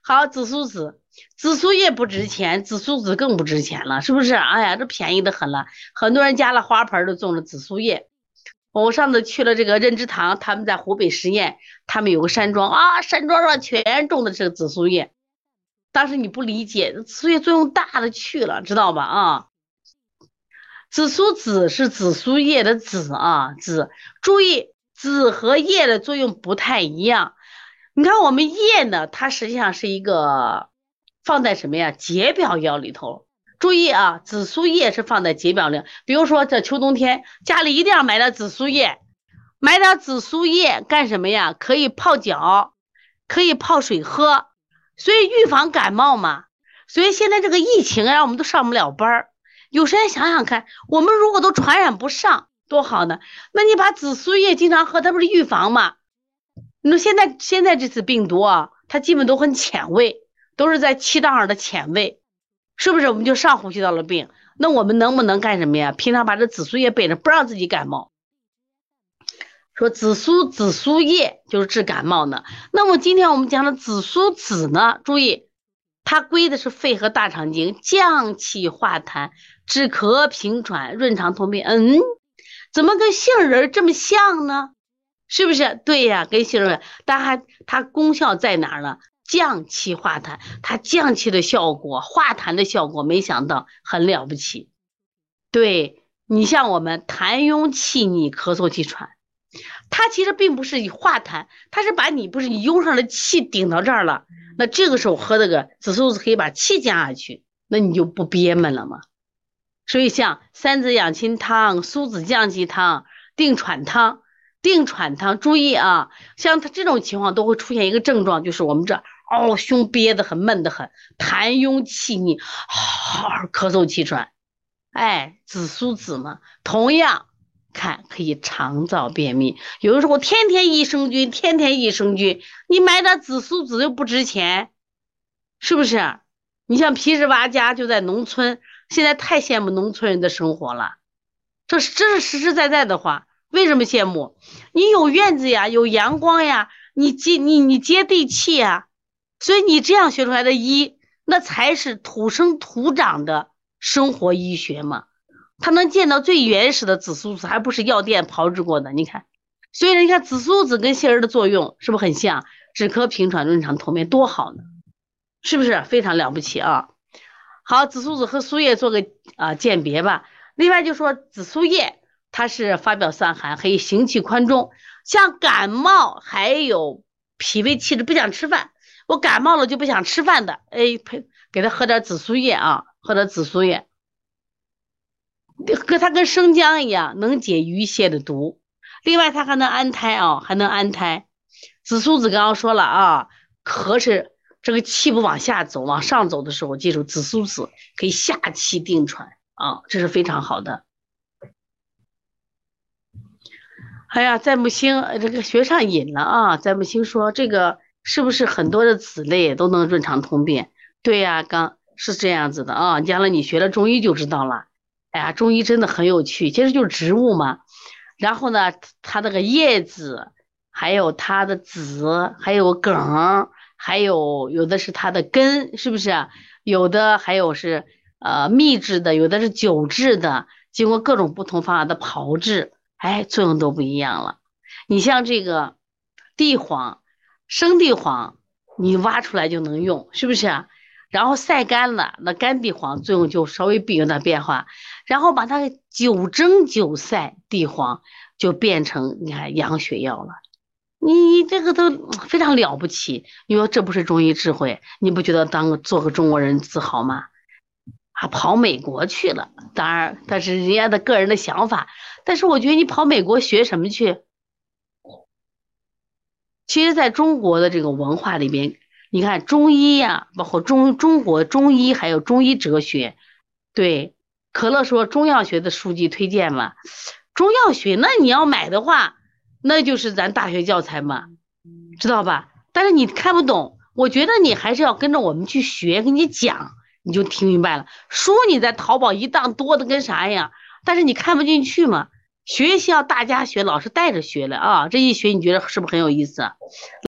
好，紫苏籽，紫苏叶不值钱，紫苏籽更不值钱了，是不是？哎呀，这便宜的很了，很多人家了花盆都种了紫苏叶。我上次去了这个任之堂，他们在湖北十堰，他们有个山庄啊，山庄上全种的是紫苏叶。当时你不理解，紫苏叶作用大的去了，知道吧？啊，紫苏籽是紫苏叶的籽啊，籽。注意，籽和叶的作用不太一样。你看我们叶呢，它实际上是一个放在什么呀？解表药里头。注意啊，紫苏叶是放在解表里。比如说这秋冬天，家里一定要买点紫苏叶，买点紫苏叶干什么呀？可以泡脚，可以泡水喝，所以预防感冒嘛。所以现在这个疫情啊，我们都上不了班儿。有时间想想看，我们如果都传染不上，多好呢？那你把紫苏叶经常喝，它不是预防吗？那现在现在这次病毒啊，它基本都很浅位，都是在气道上的浅位。是不是我们就上呼吸道的病？那我们能不能干什么呀？平常把这紫苏叶备着，不让自己感冒。说紫苏紫苏叶就是治感冒的。那么今天我们讲的紫苏籽呢？注意，它归的是肺和大肠经，降气化痰，止咳平喘，润肠通便。嗯，怎么跟杏仁这么像呢？是不是？对呀，跟杏仁，但还它功效在哪儿呢？降气化痰，它降气的效果、化痰的效果，没想到很了不起。对你像我们痰壅气逆、咳嗽气喘，它其实并不是以化痰，它是把你不是你壅上的气顶到这儿了，那这个时候喝这个紫苏子可以把气降下去，那你就不憋闷了嘛。所以像三子养心汤、苏子降气汤、定喘汤、定喘汤，注意啊，像他这种情况都会出现一个症状，就是我们这。哦，胸憋得很，闷得很，痰壅气逆，好咳嗽气喘，哎，紫苏籽嘛，同样看可以肠燥便秘。有的时候天天益生菌，天天益生菌，你买点紫苏籽又不值钱，是不是？你像皮实娃家就在农村，现在太羡慕农村人的生活了。这是这是实实在在的话，为什么羡慕？你有院子呀，有阳光呀，你接你你接地气呀。所以你这样学出来的医，那才是土生土长的生活医学嘛。他能见到最原始的紫苏子，还不是药店炮制过的。你看，所以你看紫苏子跟杏仁的作用是不是很像？止咳平喘、润肠通便，多好呢，是不是非常了不起啊？好，紫苏子和苏叶做个啊鉴别吧。另外就说紫苏叶，它是发表散寒，可以行气宽中，像感冒还有脾胃气滞不想吃饭。我感冒了就不想吃饭的，哎，呸给他喝点紫苏叶啊，喝点紫苏叶，跟它跟生姜一样，能解鱼泻的毒。另外，它还能安胎啊，还能安胎。紫苏子刚刚说了啊，咳是这个气不往下走，往上走的时候，记住紫苏子可以下气定喘啊，这是非常好的。哎呀，在木星这个学上瘾了啊，在木星说这个。是不是很多的籽类都能润肠通便？对呀，刚是这样子的啊。将来你学了中医就知道了。哎呀，中医真的很有趣，其实就是植物嘛。然后呢，它那个叶子，还有它的籽，还有梗，还有有的是它的根，是不是？有的还有是呃秘制的，有的是酒制的，经过各种不同方法的炮制，哎，作用都不一样了。你像这个地黄。生地黄，你挖出来就能用，是不是啊？然后晒干了，那干地黄作用就稍微比有点变化。然后把它久蒸久晒，地黄就变成你看养血药了。你这个都非常了不起。你说这不是中医智慧？你不觉得当做个中国人自豪吗？他跑美国去了，当然，但是人家的个人的想法。但是我觉得你跑美国学什么去？其实，在中国的这个文化里边，你看中医呀，包括中中国中医，还有中医哲学。对，可乐说中药学的书籍推荐嘛？中药学，那你要买的话，那就是咱大学教材嘛，知道吧？但是你看不懂，我觉得你还是要跟着我们去学，给你讲，你就听明白了。书你在淘宝一档多的跟啥一样，但是你看不进去嘛。学校大家学，老师带着学的啊！这一学，你觉得是不是很有意思？